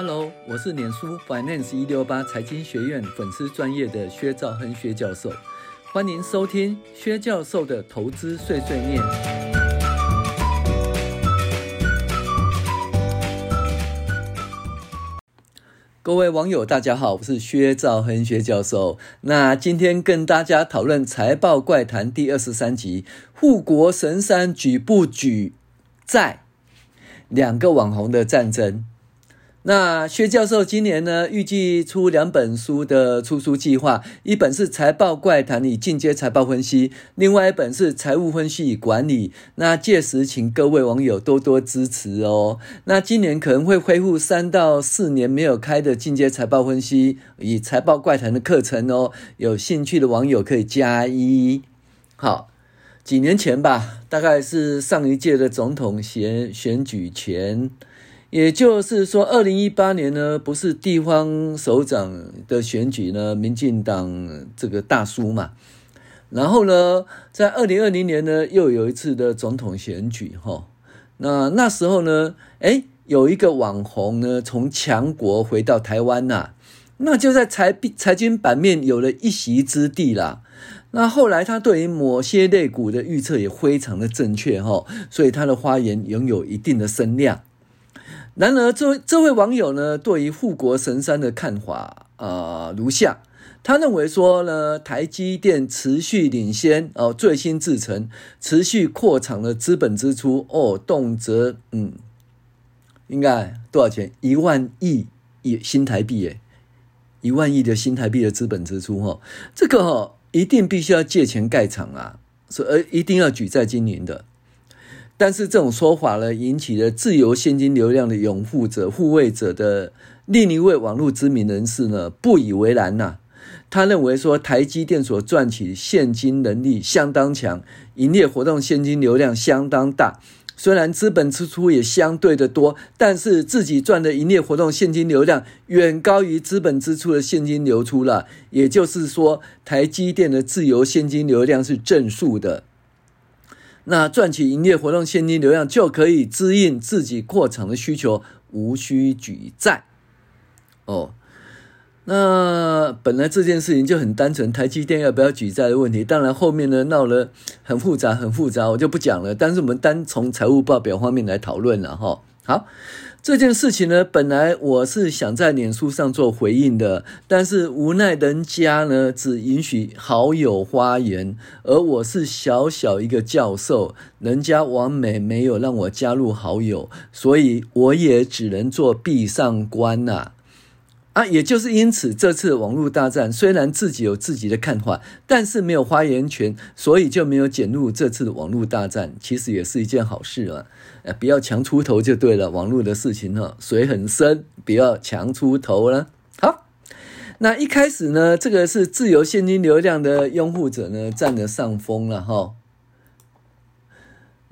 Hello，我是脸书 Finance 一六八财经学院粉丝专业的薛兆亨薛教授，欢迎收听薛教授的投资碎碎念。各位网友，大家好，我是薛兆亨薛教授。那今天跟大家讨论财报怪谈第二十三集：护国神山举不举债？两个网红的战争。那薛教授今年呢，预计出两本书的出书计划，一本是《财报怪谈》与进阶财报分析，另外一本是《财务分析与管理》。那届时请各位网友多多支持哦。那今年可能会恢复三到四年没有开的进阶财报分析与《财报怪谈》的课程哦。有兴趣的网友可以加一。好，几年前吧，大概是上一届的总统选选举前。也就是说，二零一八年呢，不是地方首长的选举呢，民进党这个大输嘛。然后呢，在二零二零年呢，又有一次的总统选举哈。那那时候呢，诶，有一个网红呢，从强国回到台湾呐，那就在财财经版面有了一席之地啦。那后来他对于某些类股的预测也非常的正确哈，所以他的发言拥有一定的声量。然而，这位这位网友呢，对于护国神山的看法啊、呃，如下：他认为说呢，台积电持续领先哦，最新制程持续扩厂的资本支出哦，动辄嗯，应该多少钱？一万亿亿新台币耶，一万亿的新台币的资本支出哈、哦，这个哈、哦、一定必须要借钱盖厂啊，所以一定要举债经营的。但是这种说法呢，引起了自由现金流量的拥护者、护卫者的另一位网络知名人士呢，不以为然呐、他认为说，台积电所赚取现金能力相当强，营业活动现金流量相当大。虽然资本支出也相对的多，但是自己赚的营业活动现金流量远高于资本支出的现金流出了。也就是说，台积电的自由现金流量是正数的。那赚取营业活动现金流量就可以支应自己扩厂的需求，无需举债。哦，那本来这件事情就很单纯，台积电要不要举债的问题。当然后面呢闹得很复杂，很复杂，我就不讲了。但是我们单从财务报表方面来讨论了哈。好。这件事情呢，本来我是想在脸书上做回应的，但是无奈人家呢只允许好友发言，而我是小小一个教授，人家完美没有让我加入好友，所以我也只能做壁上观呐、啊，也就是因此，这次网络大战虽然自己有自己的看法，但是没有发言权，所以就没有卷入这次的网络大战。其实也是一件好事啊，呃，不要强出头就对了。网络的事情哈，水很深，不要强出头了。好，那一开始呢，这个是自由现金流量的拥护者呢占了上风了哈。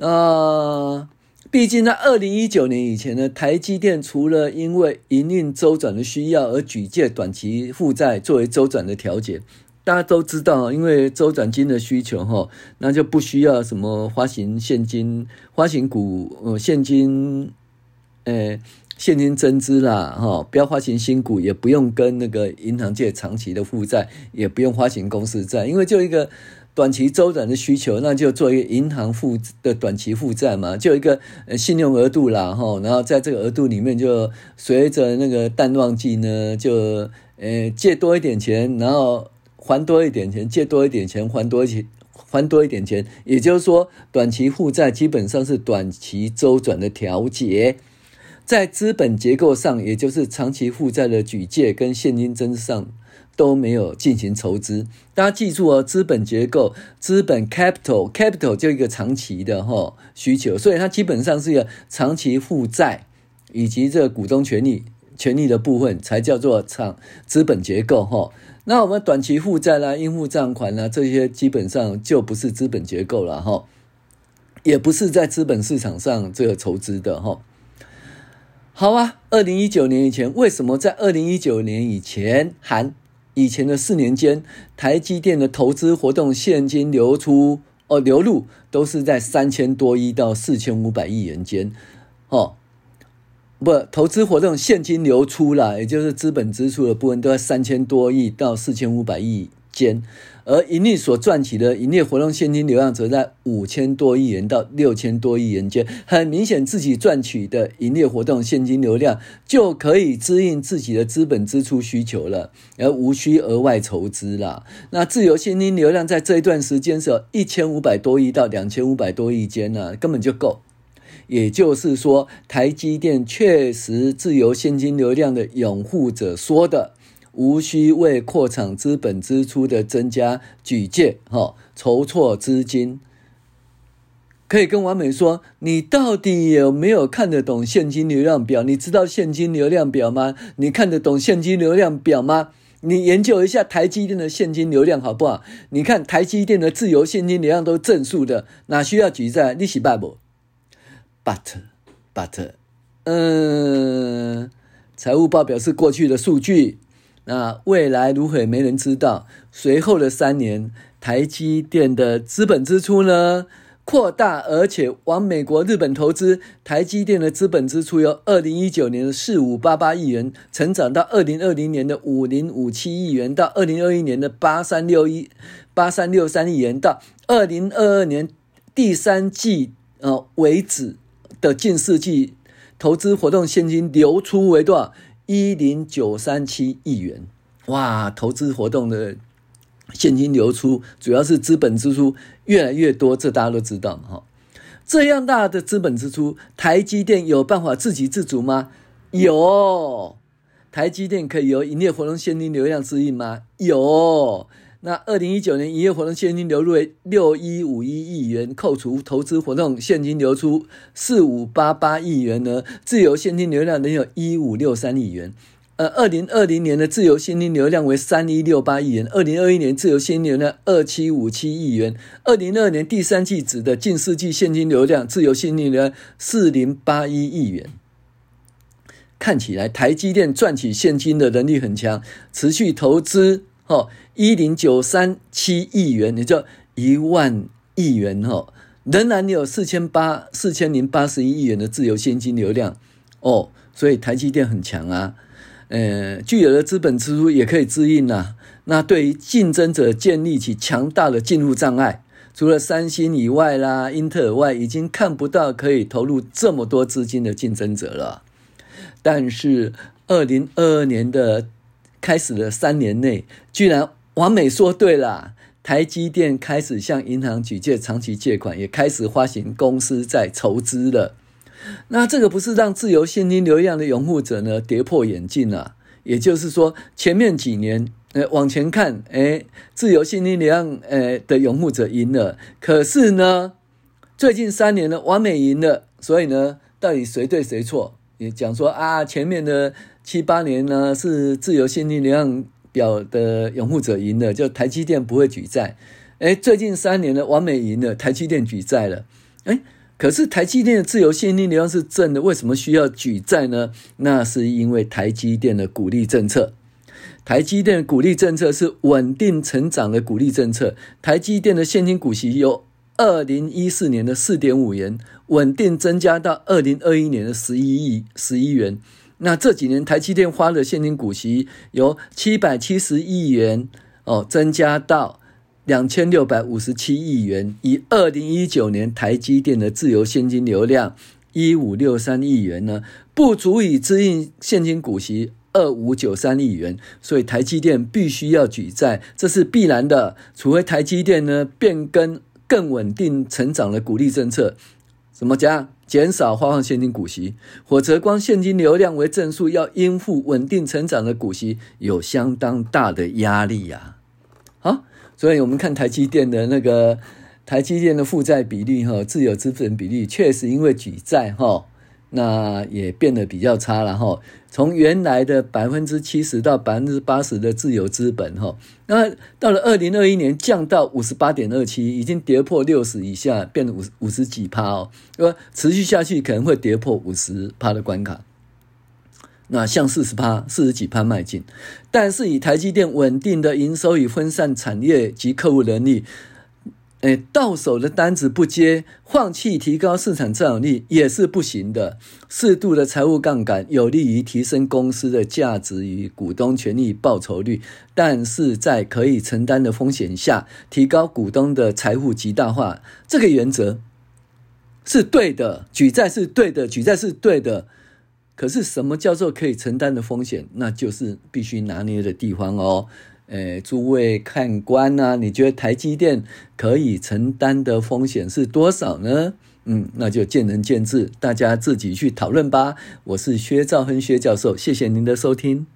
啊。毕竟在二零一九年以前呢，台积电除了因为营运周转的需要而举借短期负债作为周转的调节，大家都知道，因为周转金的需求哈，那就不需要什么发行现金、发行股、呃现金，呃现金增资啦哈，不要发行新股，也不用跟那个银行借长期的负债，也不用发行公司债，因为就一个。短期周转的需求，那就做一个银行负的短期负债嘛，就一个信用额度啦，哈，然后在这个额度里面，就随着那个淡旺季呢，就呃借多一点钱，然后还多一点钱，借多一点钱，还多一点还多一点钱，也就是说，短期负债基本上是短期周转的调节，在资本结构上，也就是长期负债的举借跟现金增上。都没有进行筹资，大家记住哦，资本结构，资本 capital capital 就一个长期的哈需求，所以它基本上是一个长期负债以及这个股东权利权利的部分才叫做长资本结构哈。那我们短期负债啦、应付账款啦这些基本上就不是资本结构了哈，也不是在资本市场上这个筹资的哈。好啊，二零一九年以前，为什么在二零一九年以前含以前的四年间，台积电的投资活动现金流出哦流入都是在三千多亿到四千五百亿元间，哦，不投资活动现金流出啦，也就是资本支出的部分，都在三千多亿到四千五百亿间。而盈利所赚取的营业活动现金流量则在五千多亿元到六千多亿元间，很明显自己赚取的营业活动现金流量就可以支应自己的资本支出需求了，而无需额外筹资了。那自由现金流量在这一段时间是有一千五百多亿到两千五百多亿间呢，根本就够。也就是说，台积电确实自由现金流量的拥护者说的。无需为扩厂资本支出的增加举借，哈，筹措资金，可以跟完美说，你到底有没有看得懂现金流量表？你知道现金流量表吗？你看得懂现金流量表吗？你研究一下台积电的现金流量好不好？你看台积电的自由现金流量都正数的，哪需要举债？你是拜不？But but，嗯，财务报表是过去的数据。那未来如何没人知道。随后的三年，台积电的资本支出呢扩大，而且往美国、日本投资。台积电的资本支出由二零一九年的四五八八亿元，成长到二零二零年的五零五七亿元，到二零二一年的八三六一八三六三亿元，到二零二二年第三季呃为止的近四季投资活动现金流出为多少？一零九三七亿元，哇！投资活动的现金流出，主要是资本支出越来越多，这大家都知道哈。这样大的资本支出，台积电有办法自给自足吗？有。台积电可以由营业活动现金流量支应吗？有。那二零一九年营业活动现金流入为六一五一亿元，扣除投资活动现金流出四五八八亿元呢，自由现金流量能有一五六三亿元。呃，二零二零年的自由现金流量为三一六八亿元，二零二一年自由现金流量二七五七亿元，二零二二年第三季指的近四季现金流量自由现金流量四零八一亿元。看起来台积电赚取现金的能力很强，持续投资。哦，一零九三七亿元，也就一万亿元哦，仍然有四千八四千零八十一亿元的自由现金流量哦，所以台积电很强啊，呃，具有的资本支出也可以支应啊。那对于竞争者建立起强大的进入障碍，除了三星以外啦，英特尔外，已经看不到可以投入这么多资金的竞争者了。但是二零二二年的。开始了三年内，居然完美说对了，台积电开始向银行举借长期借款，也开始发行公司债筹资了。那这个不是让自由现金流量的拥护者呢跌破眼镜了？也就是说，前面几年，呃，往前看，哎，自由现金流量，呃的拥护者赢了。可是呢，最近三年呢，完美赢了。所以呢，到底谁对谁错？也讲说啊，前面的。七八年呢，是自由现金流量表的拥护者赢了，就台积电不会举债。哎，最近三年呢，完美赢了，台积电举债了。哎，可是台积电的自由现金流量是正的，为什么需要举债呢？那是因为台积电的股利政策。台积电的股利政策是稳定成长的股利政策。台积电的现金股息有二零一四年的四点五元稳定增加到二零二一年的十一亿十一元。那这几年台积电花的现金股息由七百七十亿元哦，增加到两千六百五十七亿元。以二零一九年台积电的自由现金流量一五六三亿元呢，不足以支应现金股息二五九三亿元，所以台积电必须要举债，这是必然的。除非台积电呢变更更稳定成长的鼓励政策，怎么讲？减少发放现金股息，否则光现金流量为正数，要应付稳定成长的股息，有相当大的压力呀。好，所以我们看台积电的那个台积电的负债比例哈，自有资本比例确实因为举债哈。那也变得比较差了哈，从原来的百分之七十到百分之八十的自由资本哈，那到了二零二一年降到五十八点二七，已经跌破六十以下，变五五十几趴哦，呃，持续下去可能会跌破五十趴的关卡，那向四十趴、四十几趴迈进，但是以台积电稳定的营收与分散产业及客户能力。诶，到手的单子不接，放弃提高市场占有率也是不行的。适度的财务杠杆有利于提升公司的价值与股东权益报酬率，但是在可以承担的风险下，提高股东的财富极大化，这个原则是对的。举债是对的，举债是对的。可是什么叫做可以承担的风险？那就是必须拿捏的地方哦。诶，诸位看官呐，你觉得台积电可以承担的风险是多少呢？嗯，那就见仁见智，大家自己去讨论吧。我是薛兆恒薛教授，谢谢您的收听。